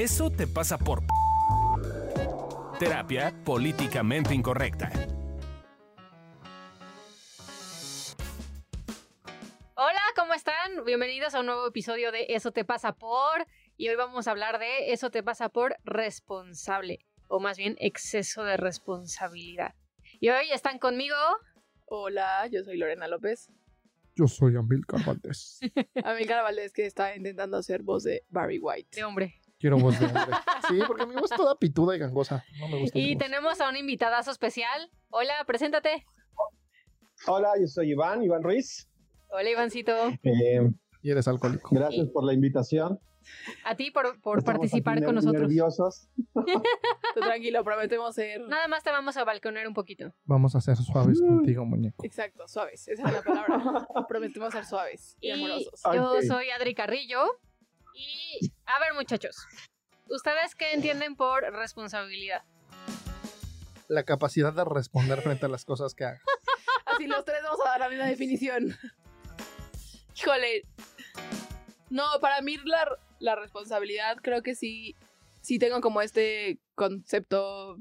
Eso te pasa por... Terapia políticamente incorrecta. Hola, ¿cómo están? Bienvenidos a un nuevo episodio de Eso te pasa por... Y hoy vamos a hablar de Eso te pasa por responsable, o más bien exceso de responsabilidad. Y hoy están conmigo... Hola, yo soy Lorena López. Yo soy Amilcar Valdés. Amilcar Valdés que está intentando hacer voz de Barry White. De hombre. Quiero voz de hombre. Sí, porque mi voz es toda pituda y gangosa. No me gusta. Y tenemos a un invitadazo especial. Hola, preséntate. Hola, yo soy Iván, Iván Ruiz. Hola, Ivancito. Eh, Y eres alcohólico. gracias por la invitación. A ti por, participar con nosotros. Nerviosos. Tú tranquilo, prometemos ser. Nada más te vamos a balconear un poquito. Vamos a ser suaves contigo, muñeco. Exacto, suaves. Esa es la palabra. prometemos ser suaves y, Y amorosos. yo soy Adri Carrillo. Y a ver, muchachos, ¿ustedes qué entienden por responsabilidad? La capacidad de responder frente a las cosas que hagas. Así los tres vamos a dar la misma definición. Híjole. No, para mí la, la responsabilidad creo que sí, sí tengo como este concepto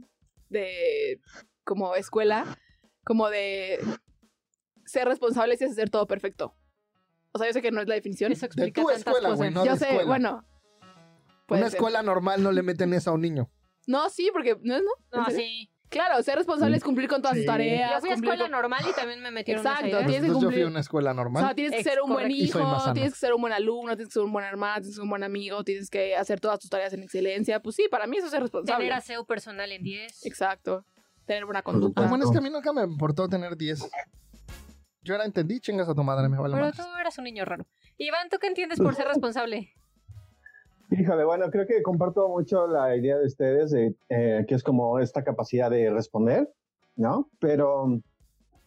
de como escuela, como de ser responsable es hacer todo perfecto. O sea, yo sé que no es la definición. Eso De explica tu tantas escuela, cosas. güey, no yo de sé, escuela. bueno. Una ser. escuela normal no le meten eso a un niño. No, sí, porque no es no. No, sí. Claro, ser responsable es cumplir con todas Sí. tus tareas. Yo fui a cumplir escuela con- normal y también me metieron Exacto, esa idea. tienes que Entonces yo fui cumplir- a una escuela O normal. sea, tienes que Ex- ser un buen correcto. Hijo, tienes que ser un buen alumno, tienes que ser un buen hermano, tienes que ser un buen amigo, tienes que hacer todas tus tareas en excelencia. Pues sí, para mí eso es ser responsable. Tener aseo personal en 10. Exacto. Tener buena conducta. Bueno, es que a mí nunca me importó tener 10. Yo era entendí, chingas a tu madre, me vale Pero más. tú eras un niño raro. Iván, ¿tú qué entiendes por ser responsable? Híjole, bueno, creo que comparto mucho la idea de ustedes de eh, que es como esta capacidad de responder, ¿no? Pero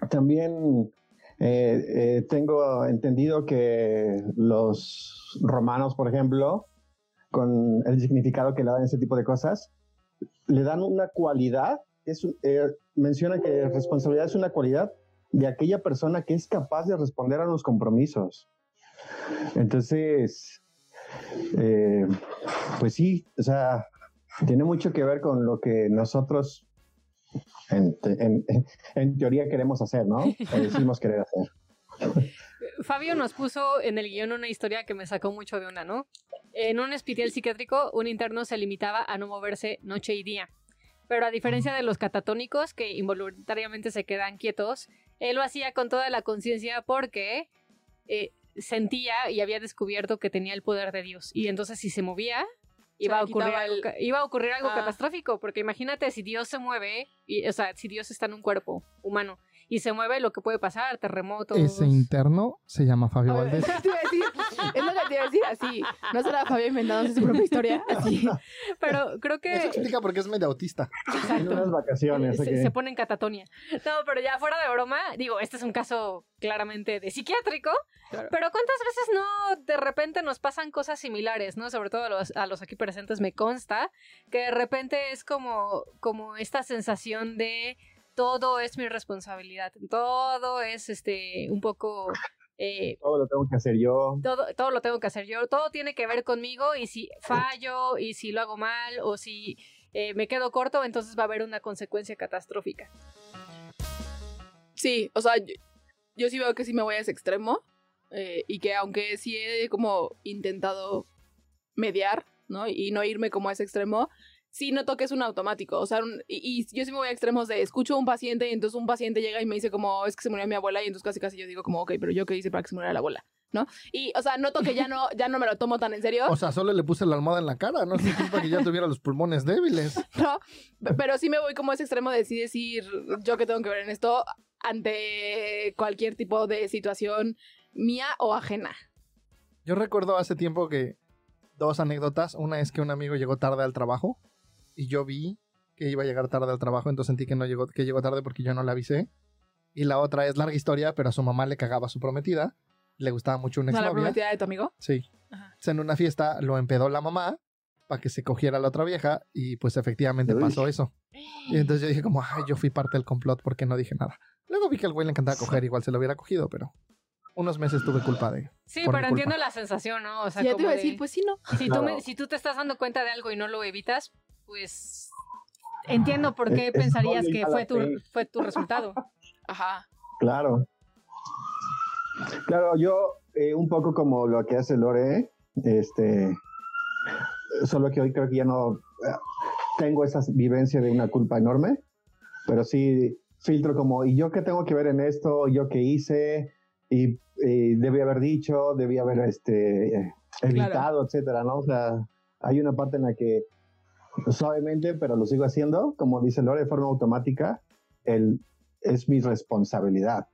también eh, eh, tengo entendido que los romanos, por ejemplo, con el significado que le dan ese tipo de cosas, le dan una cualidad, es, eh, menciona que responsabilidad es una cualidad de aquella persona que es capaz de responder a los compromisos. Entonces, eh, pues sí, o sea, tiene mucho que ver con lo que nosotros en, teoría queremos hacer, ¿no? Decimos querer hacer. Fabio nos puso en el guion una historia que me sacó mucho de una, ¿no? En un hospital psiquiátrico, un interno se limitaba a no moverse noche y día. Pero a diferencia de los catatónicos, que involuntariamente se quedan quietos, él lo hacía con toda la conciencia porque eh, sentía y había descubierto que tenía el poder de Dios. Y entonces si se movía, iba, a ocurrir algo, el- ca- iba a ocurrir algo Ah. catastrófico. Porque imagínate si Dios se mueve, y, o sea, si Dios está en un cuerpo humano y se mueve, lo que puede pasar, terremotos. Ese interno se llama Fabio ver, Valdés. te iba a decir, es lo que te iba a decir así. No será Fabio inventándose su propia historia. Así. Pero creo que... Eso explica por qué es medio autista. En unas vacaciones. se, ok. se pone en catatonia. No, pero ya fuera de broma, digo, este es un caso claramente de psiquiátrico, Claro. pero ¿cuántas veces no de repente nos pasan cosas similares, no? Sobre todo a los, a los aquí presentes me consta que de repente es como, como esta sensación de todo es mi responsabilidad, todo es este un poco... eh, Todo lo tengo que hacer yo. todo, todo lo tengo que hacer yo, todo tiene que ver conmigo y si fallo y si lo hago mal o si eh, me quedo corto, entonces va a haber una consecuencia catastrófica. Sí, o sea, yo, yo sí veo que sí me voy a ese extremo. eh, y que aunque sí he como intentado mediar, ¿no? Y no irme como a ese extremo, sí noto que es un automático. O sea, un- y, y yo sí me voy a extremos de escucho a un paciente y entonces un paciente llega y me dice como, es que se murió mi abuela y entonces casi casi yo digo como, ok, pero yo qué hice para que se muriera la abuela, ¿no? Y, o sea, noto que ya no, ya no me lo tomo tan en serio. O sea, solo le puse la almohada en la cara. No es culpa que ya tuviera los pulmones débiles. ¿no? Pero sí me voy como a ese extremo de sí decir yo que tengo que ver en esto ante cualquier tipo de situación mía o ajena. Yo recuerdo hace tiempo que dos anécdotas. Una es que un amigo llegó tarde al trabajo y yo vi que iba a llegar tarde al trabajo, entonces sentí que no llegó, que llegó tarde porque yo no le avisé. Y la otra es larga historia, pero a su mamá le cagaba a su prometida. Le gustaba mucho una ¿No la exnovia. prometida de tu amigo? Sí. Ajá. En una fiesta lo empedó la mamá para que se cogiera la otra vieja y pues efectivamente Uy. pasó eso. Y entonces yo dije como, ay, yo fui parte del complot porque no dije nada. Luego vi que al güey le encantaba coger, igual se lo hubiera cogido, pero unos meses tuve culpa de... Sí, pero culpa. entiendo la sensación, ¿no? O sea, Sí, ya te como iba a de- decir, pues sí, no. si, tú me- Claro. si tú te estás dando cuenta de algo y no lo evitas, pues entiendo por qué Es- pensarías que fue tu, fue tu resultado. Ajá. Claro. Claro, yo eh, un poco como lo que hace Lore, este, solo que hoy creo que ya no eh, tengo esa vivencia de una culpa enorme, pero sí filtro como, ¿y yo qué tengo que ver en esto? ¿Yo qué hice? Y, y debí haber dicho, debí haber este, evitado, etcétera, ¿no? O sea, hay una parte en la que suavemente, pero lo sigo haciendo, como dice Lore, de forma automática, el, es mi responsabilidad.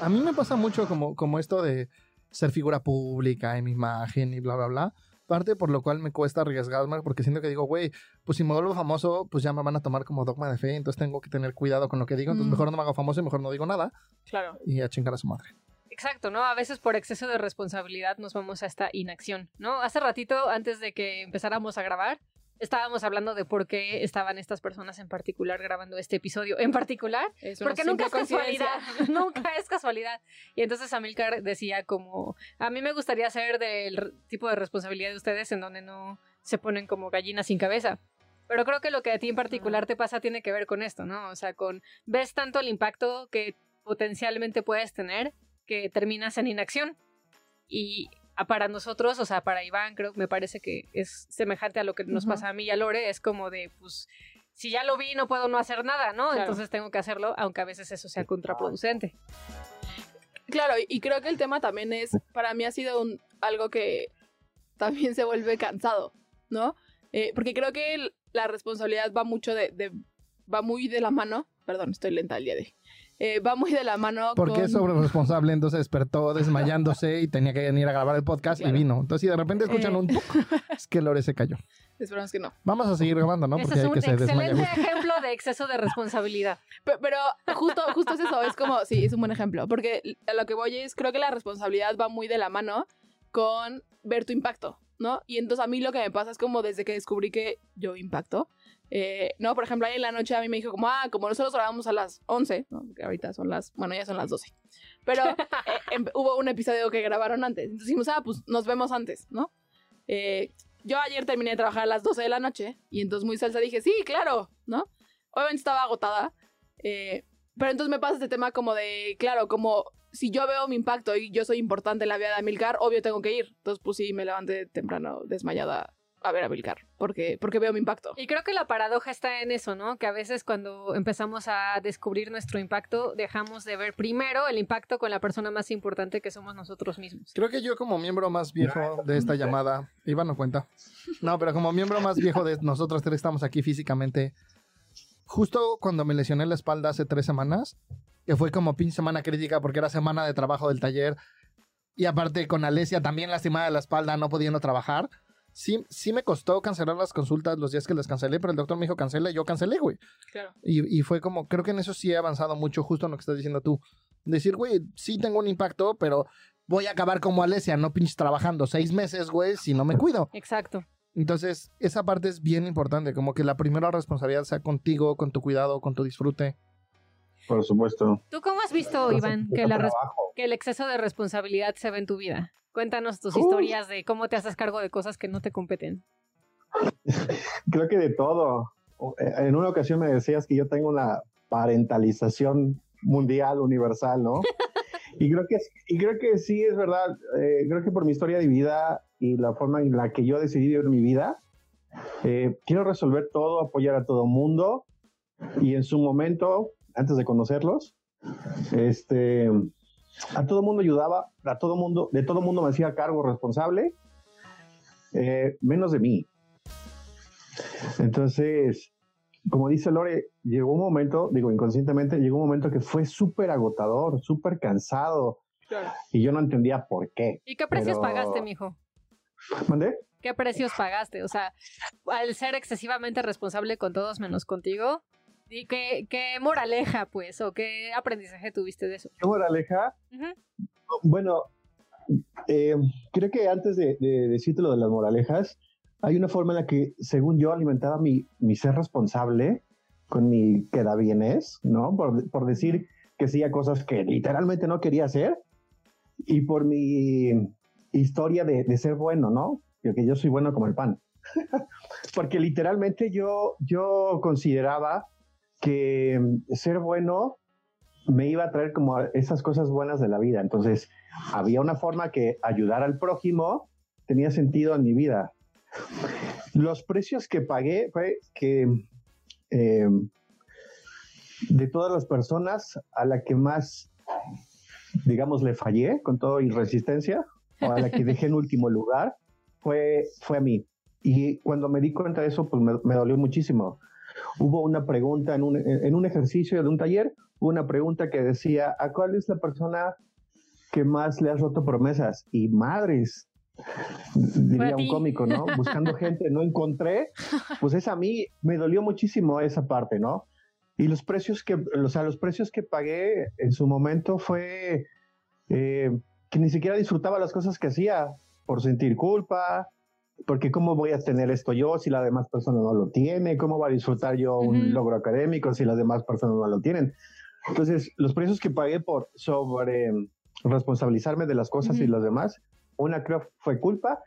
A mí me pasa mucho como, como esto de ser figura pública en mi imagen y bla, bla, bla. Parte por lo cual me cuesta arriesgarme porque siento que digo, güey, pues si me vuelvo famoso, pues ya me van a tomar como dogma de fe, entonces tengo que tener cuidado con lo que digo, entonces Mm. mejor no me hago famoso y mejor no digo nada Claro. y a chingar a su madre. Exacto, ¿no? A veces por exceso de responsabilidad nos vamos a esta inacción, ¿no? Hace ratito, antes de que empezáramos a grabar, estábamos hablando de por qué estaban estas personas en particular grabando este episodio. En particular, Porque nunca es casualidad, nunca es casualidad. Y entonces Amilcar decía como, a mí me gustaría ser del tipo de responsabilidad de ustedes en donde no se ponen como gallinas sin cabeza. Pero creo que lo que a ti en particular te pasa tiene que ver con esto, ¿no? O sea, con ves tanto el impacto que potencialmente puedes tener que terminas en inacción. Y para nosotros, o sea, para Iván, creo me parece que es semejante a lo que nos pasa a mí y a Lore, es como de, pues, si ya lo vi, no puedo no hacer nada, ¿no? Claro. Entonces tengo que hacerlo, aunque a veces eso sea contraproducente. Claro, y- y creo que el tema también es, para mí ha sido un, algo que también se vuelve cansado, ¿no? Eh, porque creo que el- la responsabilidad va mucho de, de- va muy de la mano, perdón, estoy lenta el día de hoy, Eh, va muy de la mano Porque con... es sobre responsable, entonces despertó desmayándose y tenía que venir a grabar el podcast Claro. y vino. Entonces, si de repente escuchan Eh. un tuc, es que Lore se cayó. Esperamos que no. Vamos a seguir grabando, ¿no? Ese Porque es hay un que se desmaya. excelente ejemplo de exceso de responsabilidad. Pe- Pero justo, justo es eso, es como, sí, es un buen ejemplo, porque a lo que voy es, creo que la responsabilidad va muy de la mano con ver tu impacto, ¿no? Y entonces a mí lo que me pasa es como desde que descubrí que yo impacto, eh, ¿no? Por ejemplo, ahí en la noche a mí me dijo como, ah, como nosotros grabamos a las 11, ¿no? Que ahorita son las, bueno, ya son las 12. Pero eh, em- hubo un episodio que grabaron antes, entonces dijimos, ah, pues nos vemos antes, ¿no? Eh, yo ayer terminé de trabajar a las 12 de la noche y entonces muy salsa dije, sí, claro, ¿no? Obviamente estaba agotada, pero entonces me pasa este tema como de, claro, como si yo veo mi impacto y yo soy importante en la vida de Amilcar, obvio tengo que ir. Entonces, pues sí, me levanté temprano desmayada a ver a Amilcar, porque, porque veo mi impacto. Y creo que la paradoja está en eso, ¿no? Que a veces cuando empezamos a descubrir nuestro impacto, dejamos de ver primero el impacto con la persona más importante que somos nosotros mismos. Creo que yo como miembro más viejo de esta llamada, Iván no cuenta. No, pero como miembro más viejo de nosotros tres estamos aquí físicamente. Justo cuando me lesioné la espalda hace tres semanas, que fue como pinche semana crítica porque era semana de trabajo del taller. Y aparte con Alesia también lastimada de la espalda, no pudiendo trabajar. Sí, sí me costó cancelar las consultas los días que las cancelé, pero el doctor me dijo cancela y yo cancelé, güey. Claro. Y, y fue como, creo que en eso sí he avanzado mucho, justo en lo que estás diciendo tú. Decir, güey, sí tengo un impacto, pero voy a acabar como Alesia, no pinches trabajando seis meses, güey, si no me cuido. Exacto. Entonces, esa parte es bien importante, como que la primera responsabilidad sea contigo, con tu cuidado, con tu disfrute. Por supuesto. ¿Tú cómo has visto, Iván, que, la que el exceso de responsabilidad se ve en tu vida? Cuéntanos tus Uf. historias de cómo te haces cargo de cosas que no te competen. Creo que de todo. Eh, En una ocasión me decías que yo tengo una parentalización mundial, universal, ¿no? y, creo que, y creo que sí es verdad. Eh, creo que por mi historia de vida y la forma en la que yo decidí vivir mi vida, eh, quiero resolver todo, apoyar a todo mundo. Y en su momento, antes de conocerlos, este, a todo mundo ayudaba, a todo mundo, de todo mundo me hacía cargo responsable, eh, menos de mí. Entonces, como dice Lore, llegó un momento, digo inconscientemente, llegó un momento que fue súper agotador, súper cansado, Claro. y yo no entendía por qué. ¿Y qué precios Pero- pagaste, mijo? ¿Mandé? ¿Qué precios pagaste? O sea, al ser excesivamente responsable con todos menos contigo, ¿y qué, qué moraleja, pues, o qué aprendizaje tuviste de eso? ¿Qué moraleja? Ujú. Bueno, eh, creo que antes de, de decirte lo de las moralejas, hay una forma en la que, según yo, alimentaba mi, mi ser responsable con mi queda bienes, ¿no? Por, por decir que sí a cosas que literalmente no quería hacer. y por mi historia de, de ser bueno, ¿no? Porque yo soy bueno como el pan. Porque literalmente yo, yo consideraba que mm, ser bueno me iba a traer como esas cosas buenas de la vida. Entonces, había una forma que ayudar al prójimo tenía sentido en mi vida. Los precios que pagué fue que eh, de todas las personas a la que más, digamos, le fallé con toda irresistencia, o a la que dejé en último lugar, fue, fue a mí. Y cuando me di cuenta de eso, pues me dolió muchísimo. Hubo una pregunta en un, en un ejercicio de un taller, hubo una pregunta que decía, ¿a cuál es la persona que más le has roto promesas? Y madres, diría un cómico, ¿no? Buscando gente, no encontré, pues es a mí, me dolió muchísimo esa parte, ¿no? Y los precios que, o sea, los precios que pagué en su momento fue eh, que ni siquiera disfrutaba las cosas que hacía por sentir culpa, porque cómo voy a tener esto yo si la demás persona no lo tiene, cómo voy a disfrutar yo un logro académico si las demás personas no lo tienen. Entonces, los precios que pagué por sobre responsabilizarme de las cosas y las demás, una creo fue culpa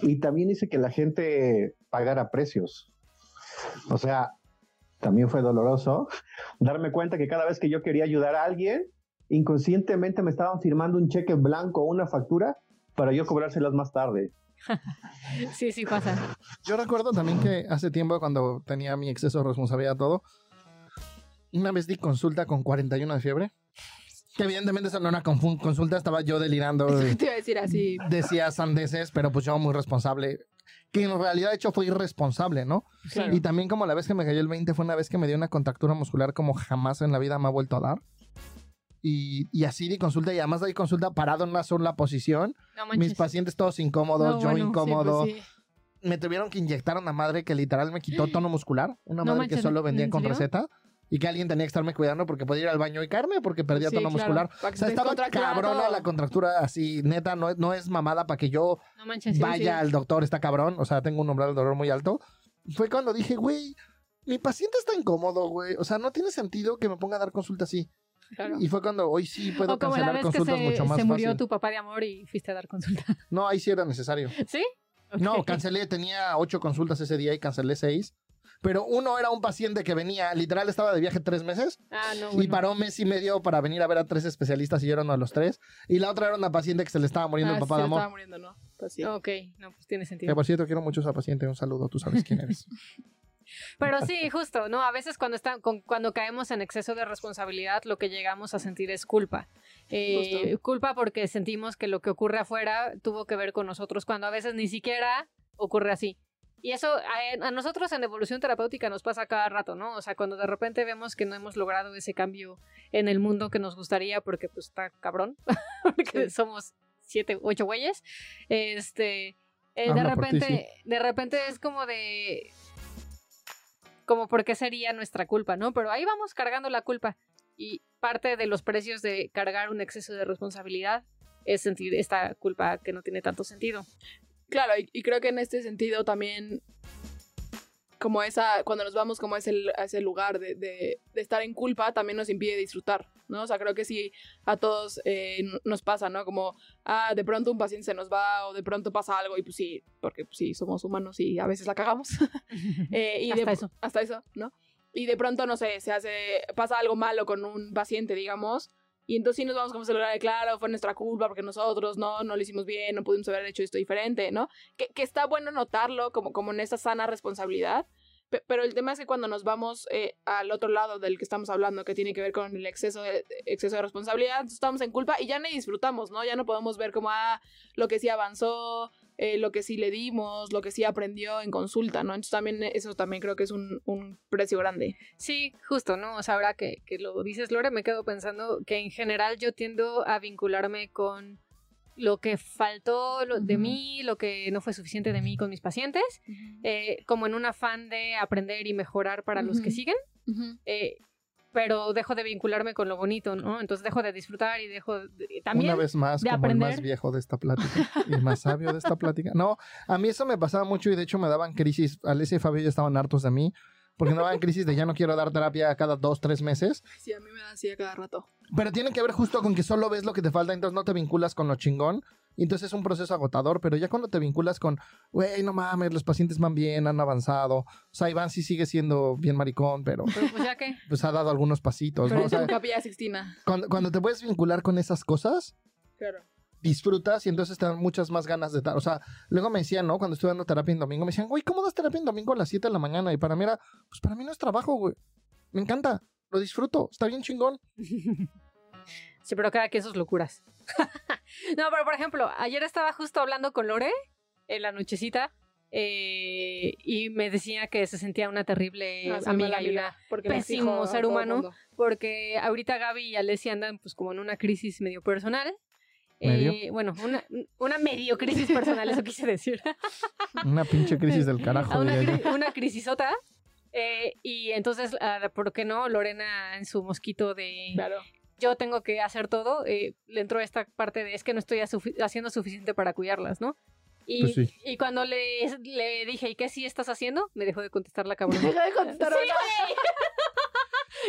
y también hice que la gente pagara precios. O sea, también fue doloroso darme cuenta que cada vez que yo quería ayudar a alguien, inconscientemente me estaban firmando un cheque blanco o una factura para yo cobrárselas más tarde. Sí, sí pasa. Yo recuerdo también que hace tiempo cuando tenía mi exceso de responsabilidad todo, una vez di consulta con 41 de fiebre. Que evidentemente eso no era una consulta, estaba yo delirando. Te iba a decir así. Decía sandeces, pero pues yo muy responsable. Que en realidad, de hecho, fue irresponsable, ¿no? Claro. Y también como la vez que me cayó el 20 fue una vez que me dio una contractura muscular como jamás en la vida me ha vuelto a dar. Y, y así di consulta y además di consulta parado en una sola posición. No Mis pacientes todos incómodos, No, yo bueno, sí, incómodo. pues sí. Me tuvieron que inyectar una madre que literal me quitó tono muscular. Una No madre que solo vendían ¿en con receta. Y que alguien tenía que estarme cuidando porque podía ir al baño y caerme porque perdía Sí, tono claro, muscular. O sea, estaba cabrona la contractura así, neta, no, es- no es mamada para que yo No manches. sí, vaya sí. al doctor, está cabrón. O sea, tengo un umbral de dolor muy alto. Fue cuando dije, güey, mi paciente está incómodo, güey. O sea, no tiene sentido que me ponga a dar consulta así. Claro. Y fue cuando hoy sí puedo O como la cancelar vez que consultas se, mucho más se murió fácil. tu papá de amor y fuiste a dar consulta. No, ahí sí era necesario. ¿Sí? No, Ok. cancelé, tenía ocho consultas ese día y cancelé seis. Pero uno era un paciente que venía, literal estaba de viaje tres meses Ah, no, y bueno. paró un mes y medio para venir a ver a tres especialistas y yo era uno de los tres. Y la otra era una paciente que se le estaba muriendo Ah, el papá se de amor. estaba muriendo, ¿no? Pues sí. Ok, no, pues tiene Que sentido. por cierto, quiero mucho a esa paciente. Un saludo, tú sabes quién eres. Pero sí, justo, ¿no? A veces cuando, está, cuando caemos en exceso de responsabilidad, lo que llegamos a sentir es culpa. Eh, culpa porque sentimos que lo que ocurre afuera tuvo que ver con nosotros, cuando a veces ni siquiera ocurre así. Y eso a, a nosotros en evolución terapéutica nos pasa cada rato, ¿no? O sea, cuando de repente vemos que no hemos logrado ese cambio en el mundo que nos gustaría porque pues está cabrón, porque Sí. somos siete, ocho güeyes, este, eh, de repente, de repente es como de, como por qué sería nuestra culpa, ¿no? Pero ahí vamos cargando la culpa y parte de los precios de cargar un exceso de responsabilidad es sentir esta culpa que no tiene tanto sentido. Claro, y, creo que en este sentido también, como esa, cuando nos vamos como a ese, a ese lugar de- de estar en culpa, también nos impide disfrutar, ¿no? O sea, creo que sí a todos eh, nos pasa, ¿no? Como, ah, de pronto un paciente se nos va o de pronto pasa algo y pues sí, porque pues, sí, somos humanos y a veces la cagamos. Eh, y Hasta de- eso. Hasta eso, ¿no? Y de pronto, no sé, se hace, pasa algo malo con un paciente, digamos, y entonces sí nos vamos como a celular de, claro, fue nuestra culpa porque nosotros no, no lo hicimos bien, no pudimos haber hecho esto diferente, ¿no? Que, que está bueno notarlo como, como en esa sana responsabilidad, pero el tema es que cuando nos vamos eh, al otro lado del que estamos hablando, que tiene que ver con el exceso de, exceso de responsabilidad, estamos en culpa y ya ni disfrutamos, ¿no? Ya no podemos ver como, ah, lo que sí avanzó, eh, lo que sí le dimos, lo que sí aprendió en consulta, ¿no? Entonces también eso también creo que es un, un precio grande. Sí, justo, ¿no? O sea, ahora que, que lo dices, Lore, me quedo pensando que en general yo tiendo a vincularme con lo que faltó lo- de mí, lo que no fue suficiente de mí con mis pacientes, eh, como en un afán de aprender y mejorar para los que siguen, eh, pero dejo de vincularme con lo bonito, ¿no? Entonces dejo de disfrutar y dejo de- también... Una vez más, de como el más aprender. viejo de esta plática y el más sabio de esta plática. No, a mí eso me pasaba mucho y de hecho me daban crisis. Alicia y Fabio ya estaban hartos de mí. Porque no va en crisis de ya no quiero dar terapia cada dos, tres meses. Sí, a mí me da así a cada rato. Pero tiene que ver justo con que solo ves lo que te falta, entonces no te vinculas con lo chingón. Y entonces es un proceso agotador, pero ya cuando te vinculas con, güey, no mames, los pacientes van bien, han avanzado. O sea, Iván sí sigue siendo bien maricón, pero Pero pues ya que. pues ha dado algunos pasitos, Pero ¿no? O sea, Capilla Sixtina. cuando, cuando te puedes vincular con esas cosas, Claro. Disfrutas y entonces te dan muchas más ganas de dar. O sea, luego me decían, ¿no? Cuando estuve dando terapia en domingo, me decían, güey, ¿cómo das terapia en domingo a las 7 de la mañana? Y para mí era, pues para mí no es trabajo, güey. Me encanta, lo disfruto, está bien chingón. Sí, pero cada quien sus locuras. no, pero por ejemplo, ayer estaba justo hablando con Lore en la nochecita eh, y me decía que se sentía una terrible Ah, amiga y una pésimo ser humano. porque ahorita Gaby y Alessia andan pues como en una crisis medio personal. Eh, bueno, una, una medio crisis personal, eso quise decir. Una pinche crisis del carajo, una, cri- una crisisota. Eh, y entonces, ah, ¿por qué no? Lorena en su mosquito de Claro. yo tengo que hacer todo, eh, le entró esta parte de es que no estoy asufi- haciendo suficiente para cuidarlas, ¿no? Y, Pues sí. y cuando le, le dije, ¿y qué sí estás haciendo? Me dejó de contestar la cabrona. Deja de contestar. Sí, güey.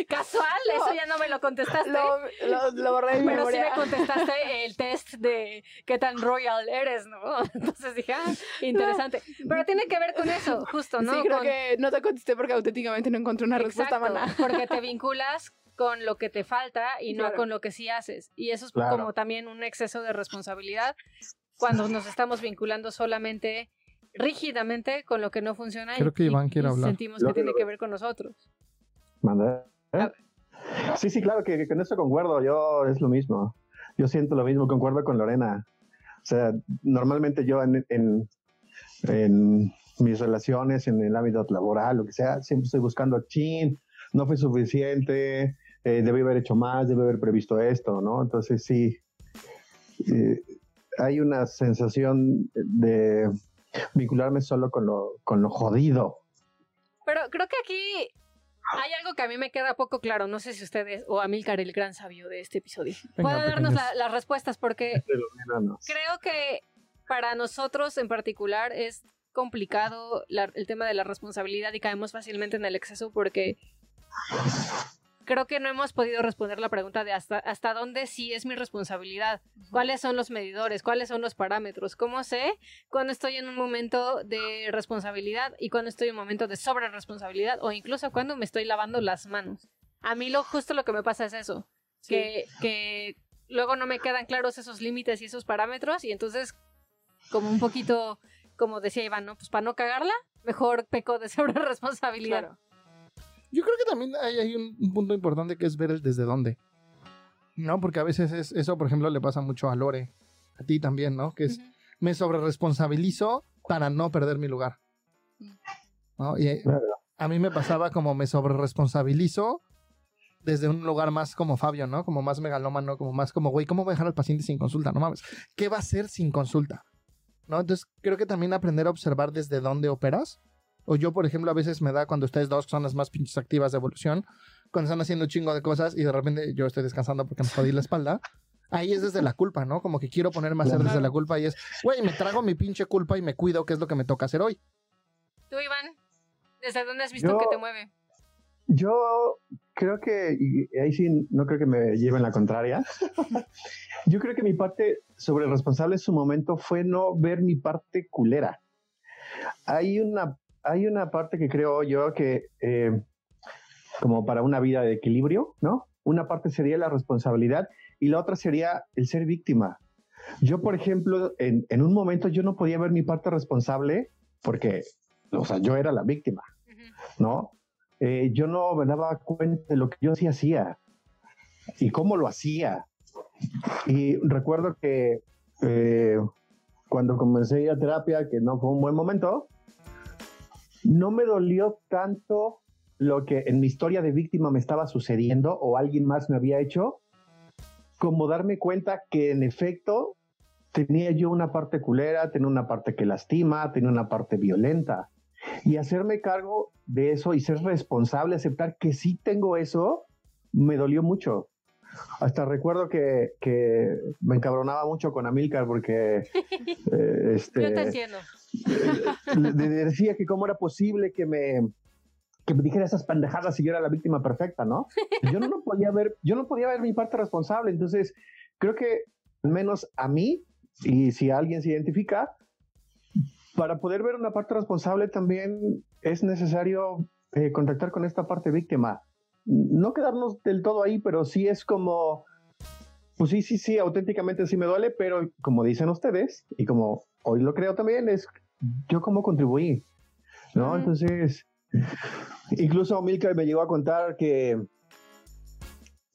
Casual, eso ya no me lo contestaste. Lo, lo, lo borré de mi pero sí me contestaste el test de qué tan royal eres, ¿no? Entonces dije, ah, interesante. Pero tiene que ver con eso, justo, ¿no? Sí, creo Con- que no te contesté porque auténticamente no encontré una respuesta, mana. Porque te vinculas con lo que te falta y no Claro. con lo que sí haces. Y eso es Claro. como también un exceso de responsabilidad cuando nos estamos vinculando solamente rígidamente con lo que no funciona Creo y, que Iván y- quiere y hablar. sentimos Lo que que- tiene que ver con nosotros. Manda. ¿Eh? Sí, sí, claro que, que con eso concuerdo. Yo es lo mismo. Yo siento lo mismo, concuerdo con Lorena. O sea, normalmente yo en, en, en mis relaciones, en el ámbito laboral, lo que sea, siempre estoy buscando, chin, no fue suficiente, eh, debí haber hecho más, debí haber previsto esto, ¿no? Entonces sí, eh, hay una sensación de vincularme solo con lo, con lo jodido. Pero creo que aquí hay algo que a mí me queda poco claro. No sé si ustedes o Amilcar, el gran sabio de este episodio, Venga, pueda darnos la- las respuestas porque creo que para nosotros en particular es complicado la- el tema de la responsabilidad y caemos fácilmente en el exceso porque creo que no hemos podido responder la pregunta de hasta, hasta dónde sí es mi responsabilidad, cuáles son los medidores, cuáles son los parámetros, cómo sé cuando estoy en un momento de responsabilidad y cuando estoy en un momento de sobre responsabilidad o incluso cuando me estoy lavando las manos. A mí lo justo lo que me pasa es eso, Sí. que, que luego no me quedan claros esos límites y esos parámetros y entonces como un poquito, como decía Iván, ¿no? Pues para no cagarla, mejor peco de sobre responsabilidad. Claro. Yo creo que también hay, hay un, un punto importante que es ver el desde dónde. ¿No? Porque a veces es, eso, por ejemplo, le pasa mucho a Lore. A ti también, ¿no? Que es, Ujú. me sobreresponsabilizo para no perder mi lugar. ¿No? Y eh, a mí me pasaba como me sobreresponsabilizo desde un lugar más como Fabio, ¿no? Como más megalómano, como más como, güey, ¿cómo voy a dejar al paciente sin consulta? No mames. ¿Qué va a hacer sin consulta? ¿No? Entonces, creo que también aprender a observar desde dónde operas. O yo, por ejemplo, a veces me da cuando ustedes dos son las más pinches activas de evolución, cuando están haciendo un chingo de cosas y de repente yo estoy descansando porque me jodí la espalda. Ahí es desde la culpa, ¿no? Como que quiero ponerme a hacer desde la culpa y es, güey, me trago mi pinche culpa y me cuido, que es lo que me toca hacer hoy. Tú, Iván, ¿desde dónde has visto Yo- que te mueve? Yo creo que, y ahí sí no creo que me lleven la contraria. Yo creo que mi parte sobre el responsable en su momento fue no ver mi parte culera. Hay una, hay una parte que creo yo que, eh, como para una vida de equilibrio, ¿no? Una parte sería la responsabilidad y la otra sería el ser víctima. Yo, por ejemplo, en, en un momento yo no podía ver mi parte responsable porque, o sea, yo era la víctima. ¿no? Eh, yo no me daba cuenta de lo que yo sí hacía y cómo lo hacía. Y recuerdo que eh, cuando comencé a ir a terapia, que no fue un buen momento, no me dolió tanto lo que en mi historia de víctima me estaba sucediendo o alguien más me había hecho, como darme cuenta que en efecto tenía yo una parte culera, tenía una parte que lastima, tenía una parte violenta y hacerme cargo de eso y ser responsable, aceptar que sí tengo eso, me dolió mucho. Hasta recuerdo que, que me encabronaba mucho con Amilcar porque eh, este, Yo te entiendo. le- le decía que cómo era posible que me, que me dijera esas pendejadas y yo era la víctima perfecta, ¿no? Yo no podía ver, yo no podía ver mi parte responsable. Entonces, creo que menos a mí, y si alguien se identifica, para poder ver una parte responsable también es necesario eh, contactar con esta parte víctima. No quedarnos del todo ahí, pero sí es como, pues sí, sí, sí, auténticamente sí me duele, pero como dicen ustedes, y como hoy lo creo también, es yo cómo contribuí, ¿no? Entonces, incluso Milka me llegó a contar que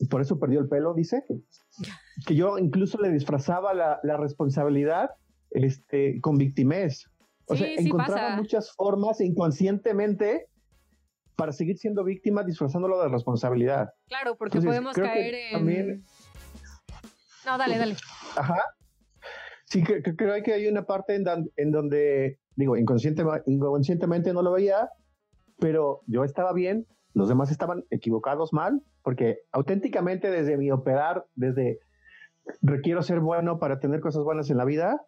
por eso perdió el pelo, dice, que yo incluso le disfrazaba la, la responsabilidad este, con victimez. O sea, encontraba muchas formas inconscientemente para seguir siendo víctima disfrazándolo de responsabilidad. Claro, porque podemos caer en... No, dale, dale. Ajá. Sí, que, creo que hay una parte en, en donde, digo, inconscientemente no lo veía, pero yo estaba bien, los demás estaban equivocados mal, porque auténticamente desde mi operar, desde requiero ser bueno para tener cosas buenas en la vida,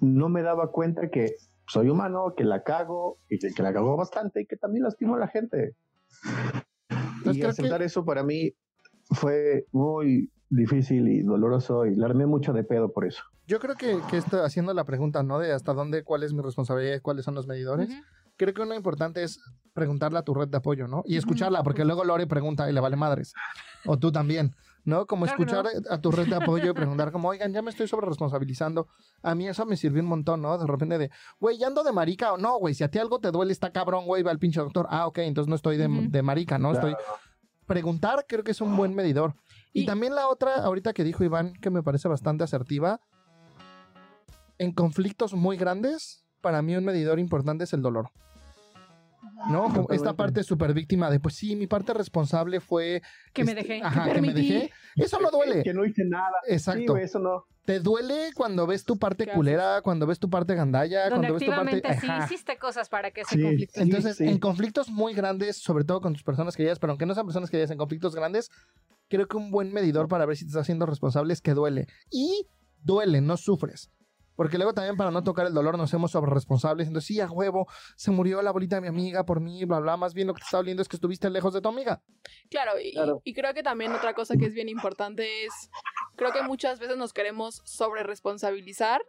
no me daba cuenta que soy humano, que la cago y que, la cago bastante y que también lastimo a la gente. Pues y aceptar eso para mí fue muy difícil y doloroso y le armé mucho de pedo por eso. Yo creo que, que esto, haciendo la pregunta, ¿no? De hasta dónde, cuál es mi responsabilidad, cuáles son los medidores. Creo que uno importante es preguntarle a tu red de apoyo, ¿no? Y escucharla, porque luego Lore pregunta y le vale madres. O tú también. ¿No? Como escuchar a tu red de apoyo y preguntar como, oigan, ya me estoy sobre responsabilizando. A mí eso me sirvió un montón, ¿no? De repente de, güey, ya ando de marica o no, güey, si a ti algo te duele, está cabrón, güey, va al pinche doctor. Ah, ok, entonces no estoy de, de marica, ¿no? Estoy... Preguntar creo que es un buen medidor. Y, y también la otra, ahorita que dijo Iván, que me parece bastante asertiva, en conflictos muy grandes, para mí un medidor importante es el dolor. ¿No? esta parte súper víctima de, pues sí, mi parte responsable fue... Que me este, dejé. Ajá, que, me dejé. Eso no duele. Que, no hice nada. Exacto. eso no. Te duele cuando ves tu parte culera, cuando ves tu parte gandalla, cuando ves tu parte... sí hiciste cosas para que ese conflicto... Entonces, en conflictos muy grandes, sobre todo con tus personas queridas, pero aunque no sean personas queridas en conflictos grandes, creo que un buen medidor para ver si te estás haciendo responsable es que duele. Y duele, no sufres. Porque luego también para no tocar el dolor nos hacemos sobre responsables. Entonces, sí, a huevo, se murió la bolita de mi amiga por mí, bla, bla. Más bien lo que te está doliendo es que estuviste lejos de tu amiga. Claro y, y, creo que también otra cosa que es bien importante es, creo que muchas veces nos queremos sobre responsabilizar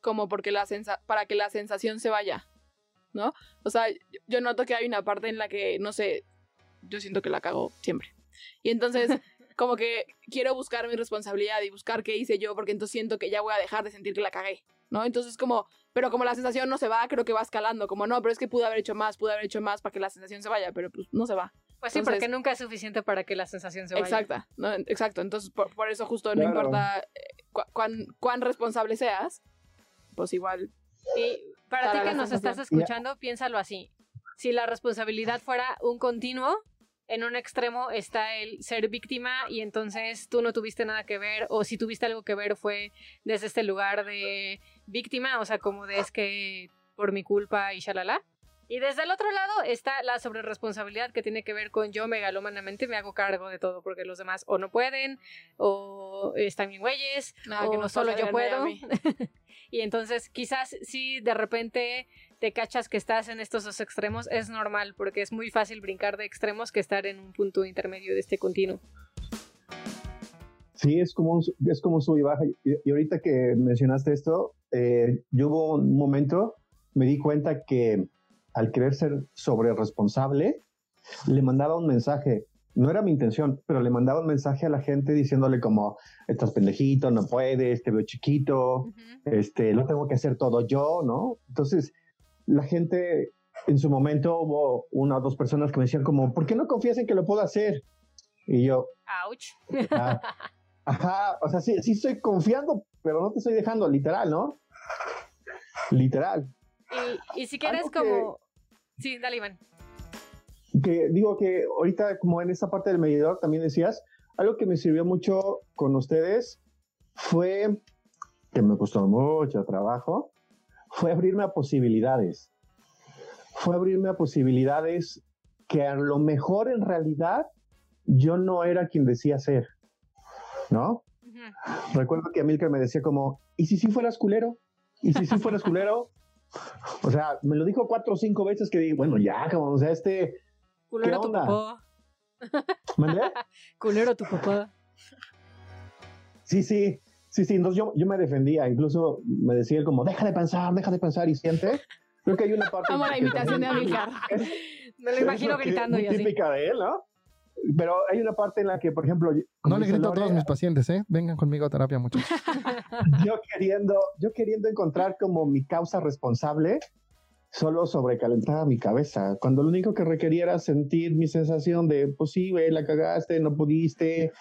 como porque la para que la sensación se vaya, ¿no? O sea, yo noto que hay una parte en la que, no sé, yo siento que la cago siempre. Y entonces como que quiero buscar mi responsabilidad y buscar qué hice yo, porque entonces siento que ya voy a dejar de sentir que la cagué, ¿no? Entonces como, pero como la sensación no se va, creo que va escalando, como no, pero es que pude haber hecho más, pude haber hecho más para que la sensación se vaya, pero pues no se va. Pues sí, porque nunca es suficiente para que la sensación se vaya. Exacto, ¿no? exacto. Entonces, por, eso justo no importa eh, cuán, cuán responsable seas, pues igual. Y para ti que nos estás escuchando, piénsalo así. Si la responsabilidad fuera un continuo, en un extremo está el ser víctima y entonces tú no tuviste nada que ver o si tuviste algo que ver fue desde este lugar de víctima, o sea, como de es que por mi culpa y shalala. Y desde el otro lado está la sobreresponsabilidad que tiene que ver con yo megalomanamente me hago cargo de todo porque los demás o no pueden o están bien güeyes o que no solo yo puedo. y entonces quizás si de repente te cachas que estás en estos dos extremos, es normal porque es muy fácil brincar de extremos que estar en un punto intermedio de este continuo. Sí, es como es como sub y baja. Y, ahorita que mencionaste esto, eh, yo hubo un momento, me di cuenta que al querer ser sobre responsable, le mandaba un mensaje. No era mi intención, pero le mandaba un mensaje a la gente diciéndole como, estás pendejito, no puedes, te veo chiquito, este, lo tengo que hacer todo yo, ¿no? Entonces, la gente en su momento hubo una o dos personas que me decían como, ¿por qué no confías en que lo puedo hacer? Y yo... Ouch. Ah, ajá, o sea, sí, sí estoy confiando, pero no te estoy dejando, literal, ¿no? Literal. Y, si quieres como... Sí, dale, Iván. Que digo que ahorita como en esa parte del medidor también decías, algo que me sirvió mucho con ustedes fue que me costó mucho trabajo, fue abrirme a posibilidades. Fue abrirme a posibilidades que a lo mejor en realidad yo no era quien decía ser, ¿no? Recuerdo que Amilcar me decía como, ¿y si sí fueras culero? ¿Y si sí fueras culero? O sea, me lo dijo cuatro o cinco veces que dije, bueno, ya, como, o sea, este... Culero tu onda? papá. ¿Mandé? Culero tu papá. Sí, sí, sí, sí. Entonces yo, yo me defendía, incluso me decía él como, deja de pensar, deja de pensar y siente. Creo que hay una parte... Amo la imitación de Amilcar. Me lo imagino gritando y así. típica de él, ¿no? Pero hay una parte en la que, por ejemplo, No le grito a Lore, todos mis pacientes, ¿eh? Vengan conmigo a terapia, muchachos. yo queriendo, yo queriendo encontrar como mi causa responsable, solo sobrecalentaba mi cabeza. Cuando lo único que requería era sentir mi sensación de, pues sí, güey, la cagaste, no pudiste,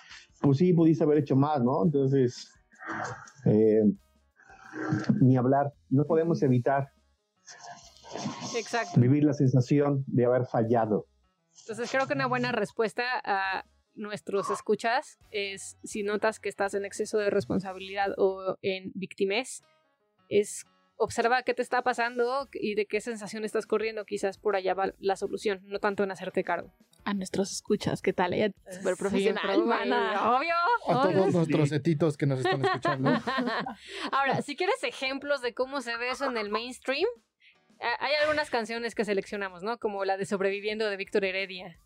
pues sí, pudiste haber hecho más, ¿no? Entonces, eh, ni hablar, no podemos evitar Exacto. vivir la sensación de haber fallado. Entonces creo que una buena respuesta a nuestros escuchas es si notas que estás en exceso de responsabilidad o en victimez, es observa qué te está pasando y de qué sensación estás corriendo. Quizás por allá va la solución, no tanto en hacerte cargo. A nuestros escuchas, ¿qué tal? Ella es súper profesional, mana. Obvio. A obvio. todos nuestros etitos que nos están escuchando. Ahora, si quieres ejemplos de cómo se ve eso en el mainstream, hay algunas canciones que seleccionamos, ¿no? Como la de Sobreviviendo de Víctor Heredia.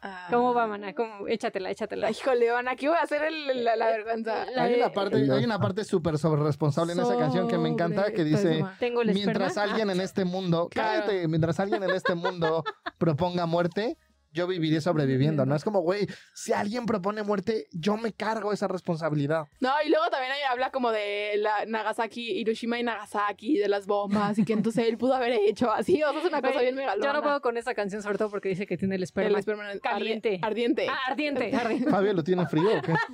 Ah. ¿Cómo va, mana? ¿Cómo? Échatela, échatela. Ay, Híjole, Ana, aquí voy a hacer el- la, la vergüenza. La Hay de- una parte, hay una parte súper sobre responsable en esa canción que me encanta que dice Tengo el mientras alguien en este mundo, Claro. cállate, mientras alguien en este mundo proponga muerte, yo viviré sobreviviendo, ¿no? Es como, güey, si alguien propone muerte, yo me cargo esa responsabilidad. No, y luego también ahí habla como de la Nagasaki, Hiroshima y Nagasaki, de las bombas, y que entonces él pudo haber hecho así, o sea, es una cosa bien megalona. Yo no puedo con esa canción, sobre todo porque dice que tiene el El esperma. caliente. Ardiente. Ah, ardiente, ardiente. Fabio, ¿lo tiene frío o qué?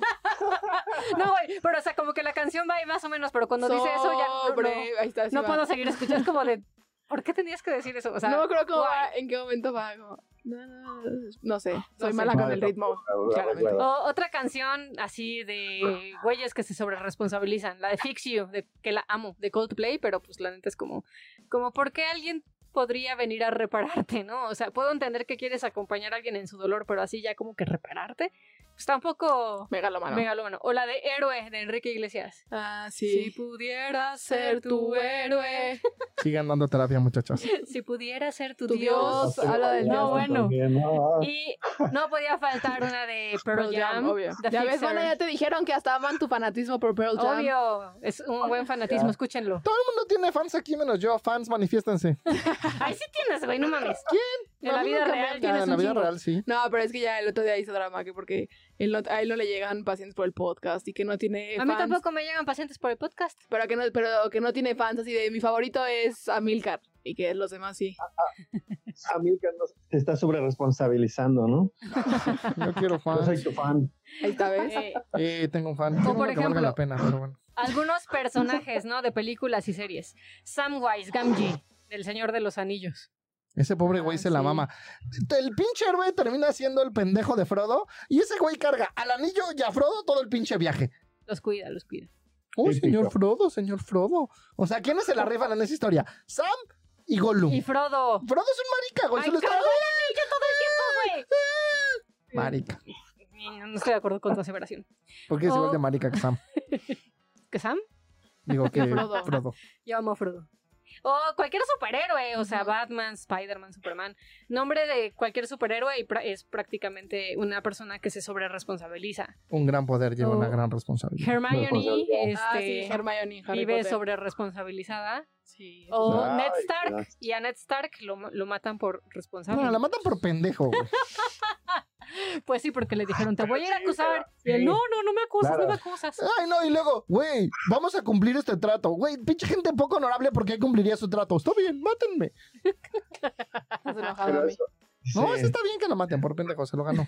No, güey, pero o sea, como que la canción va ahí más o menos, pero cuando dice eso ya no, no, Sobre- ahí está, sí no va. puedo seguir escuchando. Es como de, ¿por qué tenías que decir eso? O sea, no me acuerdo cómo va, en qué momento va. Como, no, no, no sé, soy sé. mala con el ritmo. claramente. O otra canción así de güeyes que se sobreresponsabilizan, la de Fix You, de, que la amo, de Coldplay, pero pues la neta es como, como ¿por qué alguien podría venir a repararte, no? O sea, puedo entender que quieres acompañar a alguien en su dolor, pero así ya como que repararte, pues tampoco Megalomano. megalómano. O la de Héroe, de Enrique Iglesias. Ah, Si sí. pudieras Ser tu héroe. Sigan dando terapia, muchachos. si pudiera ser tu, Tu Dios. Dios. habla del No, Dios bueno. También, ¿no? Y no podía faltar una de Pearl, Pearl Jam, Jam, obvio. The Ya ves, Fixer. Mana, ya te dijeron que hasta aman tu fanatismo por Pearl Jam. Obvio, es un buen fanatismo, escúchenlo. Todo el mundo tiene fans aquí menos yo. Fans, manifiéstense. Ahí sí tienes, güey, no mames. En A la vida real Ah, tienes En la un vida chingo. real, sí. No, pero es que ya el otro día hizo drama que porque él no- a él no le llegan pacientes por el podcast y que no tiene A mí fans. tampoco me llegan pacientes por el podcast. Pero que no, pero que no tiene fans así de mi favorito es Amilcar y que los demás sí. Amilcar no se está sobre responsabilizando, ¿no? Yo quiero Yo fans. soy tu fan. Ahí está, ¿ves? Eh, Eh, tengo un fan. Tengo por ejemplo- la pena, pero bueno. algunos personajes, ¿no? De películas y series. Samwise Gamgee, del Señor de los Anillos. Ese pobre güey Ah, se la mama. El pinche héroe termina siendo el pendejo de Frodo y ese güey carga al anillo y a Frodo todo el pinche viaje. Los cuida, los cuida. Uy, Típico. señor Frodo, señor Frodo. O sea, ¿quiénes se la rifan en esa historia? Sam y Gollum. Y Frodo. Frodo es un marica, güey. ¡Ay, solo está- cargó el anillo todo el tiempo, güey! Marica. No, no estoy de acuerdo con tu aseveración. ¿Por qué es igual Oh. de marica que Sam? ¿Que Sam? Digo que Frodo. Frodo. Yo amo a Frodo. O cualquier superhéroe, o sea, Batman, Spider-Man, Superman. Nombre de cualquier superhéroe y es prácticamente una persona que se sobreresponsabiliza. Un gran poder lleva Oh. una gran responsabilidad. Hermione Responsabilidad. ah, sí, este, Hermione, Harry vive sobreresponsabilizada. Sí. O Ay, Ned Stark. gracias. Y a Ned Stark lo, lo matan por responsable. No, la matan por pendejo, güey. Pues sí, porque le dijeron, te voy a ir a acusar. Y él, no, no, no me acusas, Claro. no me acusas. Ay, no, y luego, güey, vamos a cumplir este trato. Güey, pinche gente poco honorable, ¿por qué cumpliría su trato? Está bien, mátenme. Enojado, eso- No, sí. ese está bien que lo maten por pendejo, se lo ganó.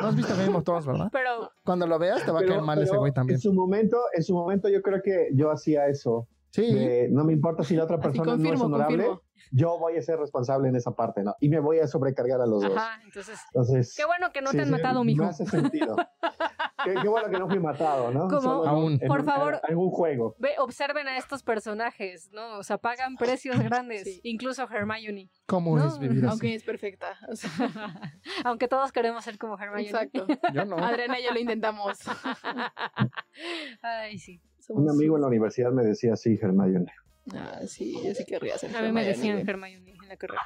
No has visto Game of Thrones, ¿verdad? Pero Cuando lo veas te va a caer mal ese güey también. En su momento, en su momento yo creo que yo hacía eso. Sí, de, no me importa si la otra Así persona no es honorable, confirmo. yo voy a ser responsable en esa parte, ¿no? Y me voy a sobrecargar a los dos. Ajá, entonces, Entonces, qué bueno que no sí, te han sí, matado, mijo. No hace sentido. qué, qué bueno que no fui matado, ¿no? En Aún. Por un- favor. En algún juego. Ve, observen a estos personajes, ¿no? O sea, pagan precios grandes, Sí. incluso Hermione. ¿cómo No, es vivir así? Aunque es perfecta. O sea, Aunque todos queremos ser como Hermione. exacto. Yo no. Adriana y yo lo intentamos. Ay, sí. Somos- Un amigo en la universidad me decía así, Hermione. Ah, sí, yo sí querría ser A mí me decían. Hermione en la carrera.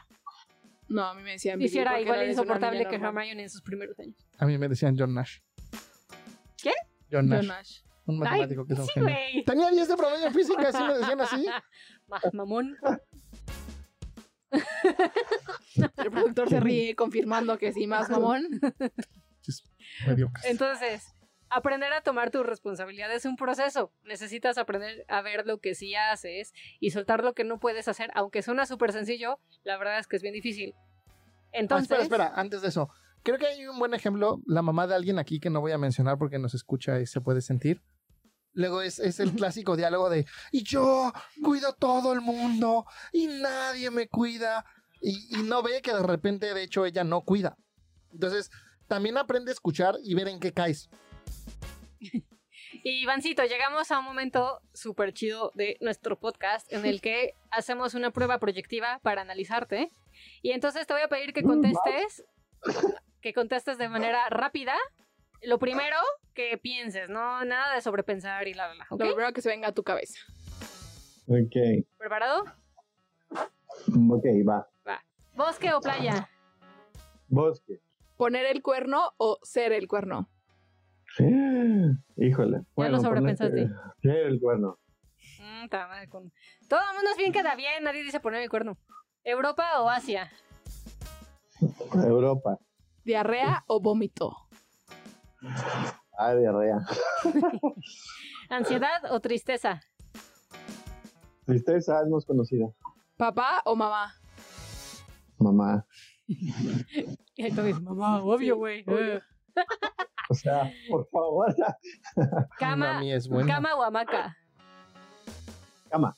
No, a mí me decían Y Billy si era porque igual insoportable que normal. Hermione en sus primeros años. A mí me decían John Nash. ¿Qué? John Nash. John Nash. Un matemático que es un Sí, genio. güey. Tenía 10 de promedio en física, así me decían así. Ma- Mamón. El productor se ríe confirmando que sí, más mamón. Entonces, aprender a tomar tu responsabilidad es un proceso. Necesitas aprender a ver lo que sí haces y soltar lo que no puedes hacer. Aunque suena súper sencillo, la verdad es que es bien difícil. Ah, Entonces, espera, espera, antes de eso. Creo que hay un buen ejemplo, la mamá de alguien aquí que no voy a mencionar porque nos escucha y se puede sentir. Luego es, es el clásico diálogo de, y yo cuido todo el mundo y nadie me cuida. Y, y no ve que de repente, de hecho, ella no cuida. Entonces, también aprende a escuchar y ver en qué caes. Y Ivancito, llegamos a un momento súper chido de nuestro podcast en el que hacemos una prueba proyectiva para analizarte. Y entonces te voy a pedir que contestes, que contestes de manera rápida. Lo primero que pienses, no nada de sobrepensar y la la la. ¿ok? Lo primero que se venga a tu cabeza. Ok, ¿Preparado? ok, va. ¿Bosque o playa? Bosque. ¿Poner el cuerno o ser el cuerno? Híjole. Ya lo sobrepensaste. Sí, el cuerno. Mm, con- Todo el mundo es bien queda bien, nadie dice poner el cuerno. ¿Europa o Asia? Europa. ¿Diarrea o vómito? Ah, diarrea. ¿Ansiedad o tristeza? Tristeza es más conocida. ¿Papá o mamá? Mamá. Y ahí mamá, obvio, güey. O sea, por favor. Cama, Mami es buena. cama o hamaca. Cama.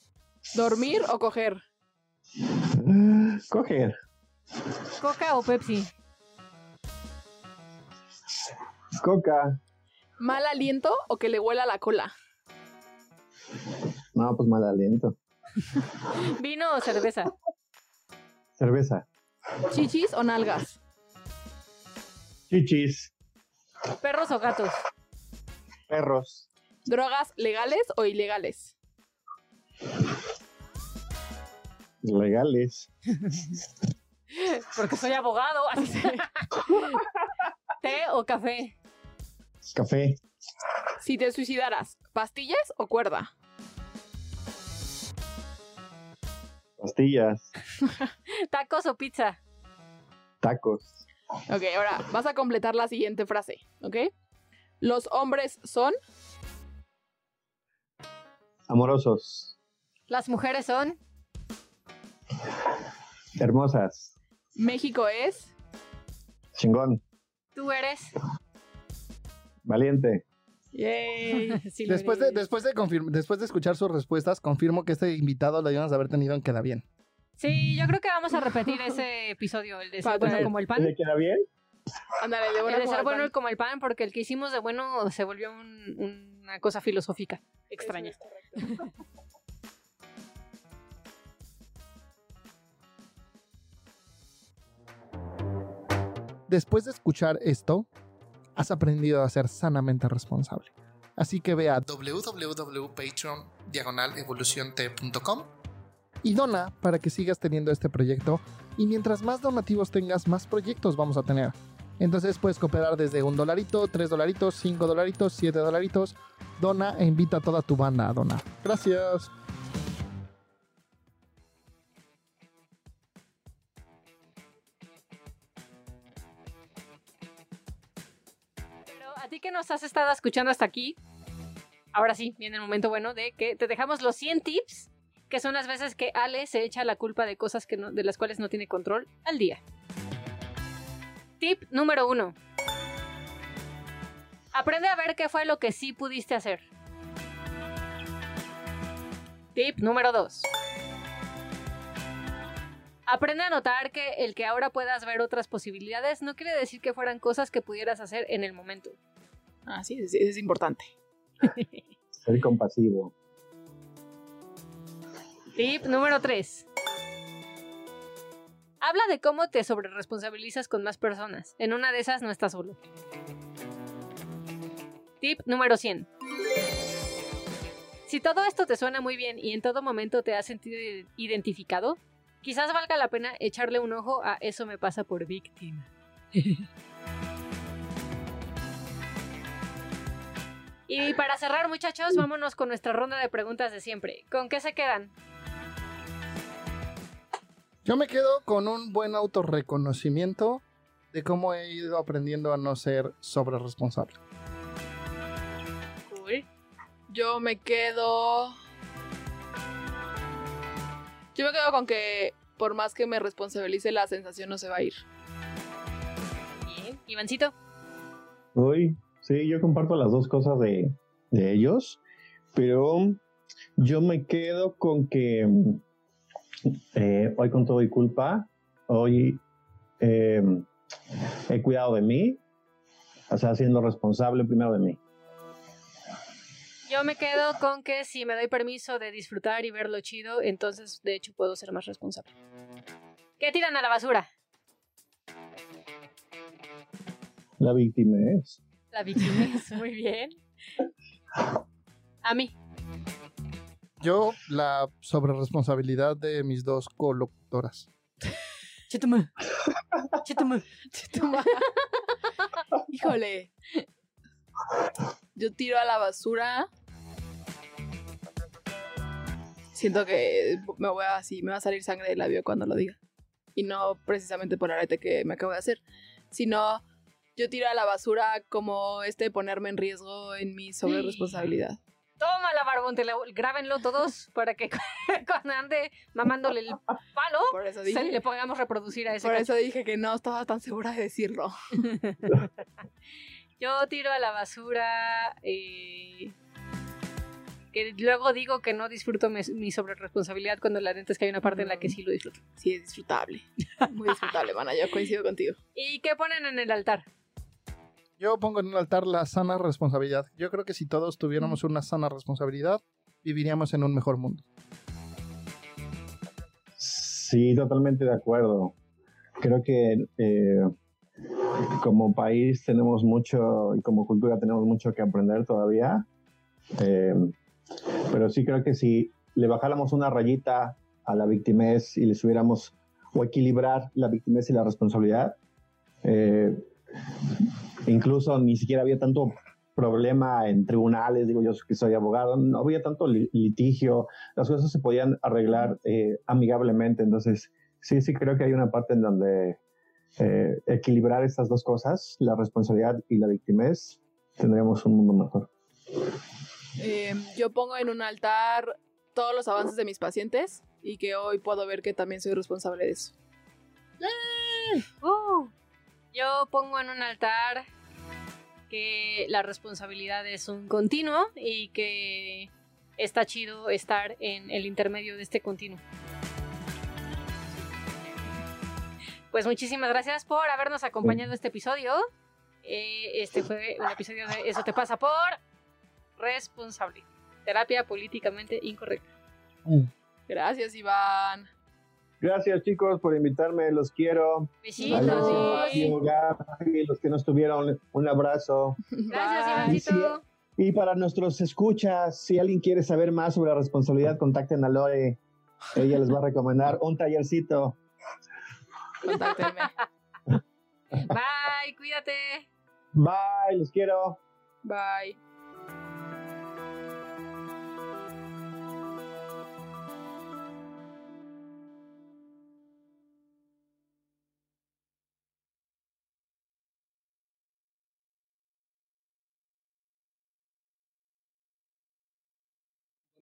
¿Dormir o coger? Coger. Coca o Pepsi. Coca. ¿Mal aliento o que le huela la cola? No, pues mal aliento. Vino o cerveza. Cerveza. ¿Chichis o nalgas? Chichis. Perros o gatos. Perros. ¿Drogas legales o ilegales? Legales. Porque soy abogado. ¿Té o café? Café. Si te suicidaras, ¿pastillas o cuerda? Pastillas. ¿Tacos o pizza? Tacos. Ok, ahora vas a completar la siguiente frase, ¿ok? Los hombres son Amorosos. ¿Las mujeres son? Hermosas. México es Chingón. ¿Tú eres? Valiente. Yay. Sí, Después de, después, de después de escuchar sus respuestas, confirmo que este invitado lo debíamos haber tenido en Queda Bien. Sí, yo creo que vamos a repetir ese episodio, el de pa- como el pan. ¿Le queda bien? Ándale, de El buena de ser bueno pan. como el pan, porque el que hicimos de bueno se volvió un- una cosa filosófica extraña. Eso es correcto. Después de escuchar esto, has aprendido a ser sanamente responsable. Así que ve a www.patreon y dona para que sigas teniendo este proyecto. Y mientras más donativos tengas, más proyectos vamos a tener. Entonces puedes cooperar desde un dolarito, tres dolaritos, cinco dolaritos, siete dolaritos. Dona e invita a toda tu banda a donar. Gracias. Pero a ti que nos has estado escuchando hasta aquí, ahora sí, viene el momento bueno de que te dejamos los 100 tips, que son las veces que Ale se echa la culpa de cosas que no- de las cuales no tiene control al día. Tip número uno. Aprende a ver qué fue lo que sí pudiste hacer. Tip número 2. Aprende a notar que el que ahora puedas ver otras posibilidades no quiere decir que fueran cosas que pudieras hacer en el momento. Ah, sí, es importante. Ser compasivo. Tip número 3. Habla de cómo te sobreresponsabilizas con más personas. En una de esas no estás solo. Tip número 100. Si todo esto te suena muy bien y en todo momento te has sentido identificado, Quizás valga la pena echarle un ojo a Eso me pasa por víctima. y para cerrar, muchachos, vámonos con nuestra ronda de preguntas de siempre. ¿Con qué se quedan? Yo me quedo con un buen autorreconocimiento de cómo he ido aprendiendo a no ser sobre responsable. Cool. Yo me quedo. Yo me quedo con que por más que me responsabilice, la sensación no se va a ir. Bien. Ivancito. Uy, sí, yo comparto las dos cosas de, de ellos, pero yo me quedo con que eh, hoy con todo y culpa, hoy eh, he cuidado de mí, o sea, siendo responsable primero de mí. Yo me quedo con que si me doy permiso de disfrutar y ver lo chido, entonces de hecho puedo ser más responsable. ¿Qué tiran a la basura? La víctima es. La víctima es muy bien. A mí. Yo, la sobreresponsabilidad de mis dos. Chetuma. Toma. Híjole. Yo tiro a la basura. Siento que me voy a así, me va a salir sangre del labio cuando lo diga. Y no precisamente por el arete que me acabo de hacer, sino yo tiro a la basura como este ponerme en riesgo en mi sobre responsabilidad. Toma la barbón, grábenlo todos para que cuando ande mamándole el palo, Por eso se dije, le podamos reproducir a ese por cacho. eso dije que no estaba tan segura de decirlo. Yo tiro a la basura. eh, que luego digo que no disfruto mi, mi sobreresponsabilidad cuando la neta es que hay una parte en la que sí lo disfruto. Sí, es disfrutable. Muy disfrutable, mana. Yo coincido contigo. ¿Y qué ponen en el altar? Yo pongo en el altar la sana responsabilidad. Yo creo que si todos tuviéramos una sana responsabilidad, viviríamos en un mejor mundo. Sí, totalmente de acuerdo. Creo que eh, como país tenemos mucho, y como cultura tenemos mucho que aprender todavía. Eh, pero sí creo que si le bajáramos una rayita a la victimez y le subiéramos o equilibrar la victimez y la responsabilidad, eh, incluso ni siquiera había tanto problema en tribunales, digo yo que soy abogado, no había tanto li- litigio, las cosas se podían arreglar eh, amigablemente, entonces sí, sí creo que hay una parte en donde eh, equilibrar estas dos cosas, la responsabilidad y la victimez, tendríamos un mundo mejor. Eh, yo pongo en un altar todos los avances de mis pacientes y que hoy puedo ver que también soy responsable de eso. Uh, yo pongo en un altar que la responsabilidad es un continuo y que está chido estar en el intermedio de este continuo. Pues muchísimas gracias por habernos acompañado en este episodio. Eh, este fue un episodio de Eso te pasa por responsable. Terapia políticamente incorrecta. Gracias, Iván. Gracias chicos por invitarme, los quiero. Besitos. Los que no estuvieron, un abrazo. Gracias. Y para nuestros escuchas, si alguien quiere saber más sobre la responsabilidad, contacten a Lore. Ella les va a recomendar un tallercito. Contáctenme. Bye, cuídate. Bye, los quiero. Bye.